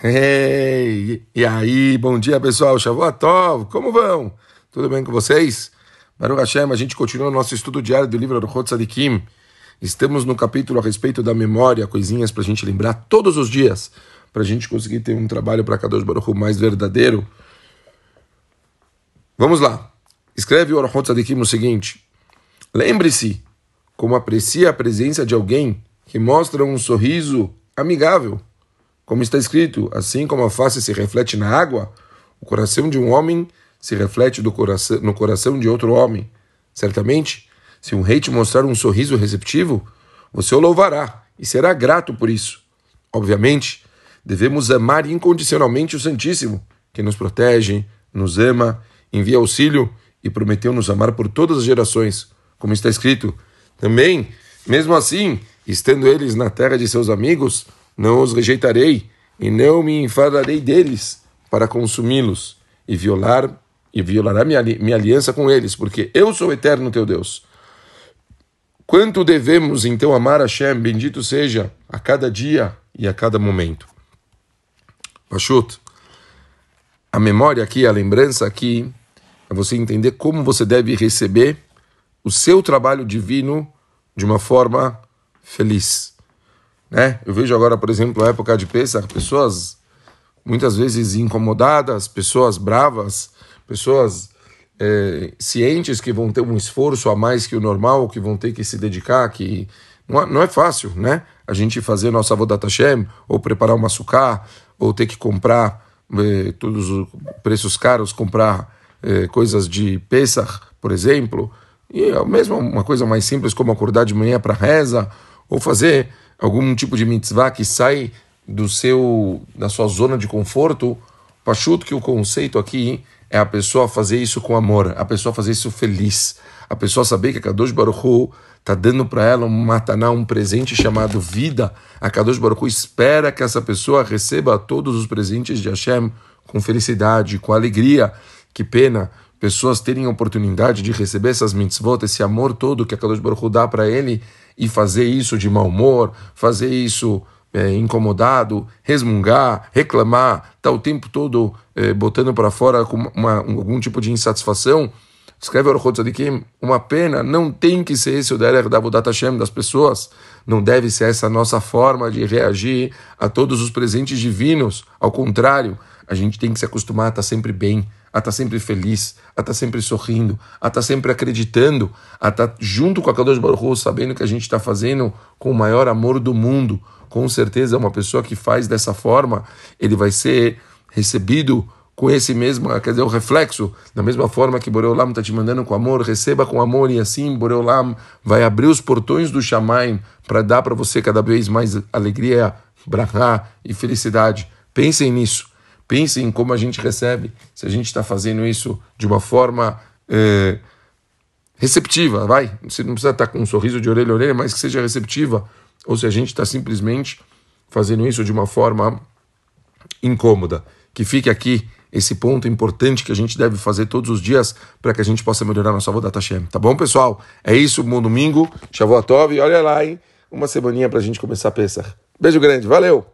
Hey, e aí, bom dia pessoal, Shavuot como vão? Tudo bem com vocês? Baruch Hashem, a gente continua o nosso estudo diário do livro Aruchot Sadikim. Estamos no capítulo a respeito da memória, coisinhas para a gente lembrar todos os dias, para a gente conseguir ter um trabalho para Kadosh Baruch mais verdadeiro. Vamos lá. Escreve o Aruchot Sadikim o seguinte. Lembre-se como aprecia a presença de alguém que mostra um sorriso amigável como está escrito, assim como a face se reflete na água, o coração de um homem se reflete coração, no coração de outro homem. Certamente, se um rei te mostrar um sorriso receptivo, você o louvará e será grato por isso. Obviamente, devemos amar incondicionalmente o Santíssimo, que nos protege, nos ama, envia auxílio e prometeu nos amar por todas as gerações, como está escrito. Também, mesmo assim, estando eles na terra de seus amigos, não os rejeitarei e não me enfadarei deles para consumi-los e violar e violará minha, minha aliança com eles, porque eu sou o eterno teu Deus. Quanto devemos então amar Hashem, bendito seja, a cada dia e a cada momento. Pachut, a memória aqui, a lembrança aqui, é você entender como você deve receber o seu trabalho divino de uma forma feliz. Né? Eu vejo agora, por exemplo, a época de Pesach, pessoas muitas vezes incomodadas, pessoas bravas, pessoas é, cientes que vão ter um esforço a mais que o normal, que vão ter que se dedicar, que não é, não é fácil, né? A gente fazer nossa Avodat Hashem, ou preparar uma sucá, ou ter que comprar é, todos os preços caros, comprar é, coisas de Pesach, por exemplo, e mesmo uma coisa mais simples como acordar de manhã para reza, ou fazer algum tipo de mitzvah que sai do seu da sua zona de conforto, pachuto que o conceito aqui é a pessoa fazer isso com amor, a pessoa fazer isso feliz, a pessoa saber que a Kadosh Baruch Hu está dando para ela um mataná, um presente chamado vida. A Kadosh Baruch Hu espera que essa pessoa receba todos os presentes de Hashem com felicidade, com alegria. Que pena pessoas terem a oportunidade de receber essas mitzvot, esse amor todo que a Kadosh Baruch Hu dá para ele e fazer isso de mau humor, fazer isso é, incomodado, resmungar, reclamar, tá o tempo todo é, botando para fora com uma, algum tipo de insatisfação. Escreve Orchot Tzadikim, uma pena, não tem que ser esse o Derech da Avodat Hashem das pessoas, não deve ser essa nossa forma de reagir a todos os presentes divinos, ao contrário, a gente tem que se acostumar a estar sempre bem, a estar sempre feliz, a estar sempre sorrindo, a estar sempre acreditando, a estar junto com a Kadosh Baruch Hu, sabendo que a gente está fazendo com o maior amor do mundo. Com certeza, uma pessoa que faz dessa forma, ele vai ser recebido com esse mesmo, quer dizer, o reflexo, da mesma forma que Boreolam está te mandando com amor, receba com amor e assim Boreolam vai abrir os portões do Shamaim para dar para você cada vez mais alegria, brahá e felicidade. Pensem nisso. Pense em como a gente recebe, se a gente está fazendo isso de uma forma é, receptiva, vai. Você não precisa estar tá com um sorriso de orelha a orelha, mas que seja receptiva. Ou se a gente está simplesmente fazendo isso de uma forma incômoda. Que fique aqui esse ponto importante que a gente deve fazer todos os dias para que a gente possa melhorar nossa Avodat Hashem. Tá bom, pessoal? É isso, bom domingo. Shavuot Tov. Olha lá, hein? Uma semaninha para a gente começar a pensar. Beijo grande, valeu!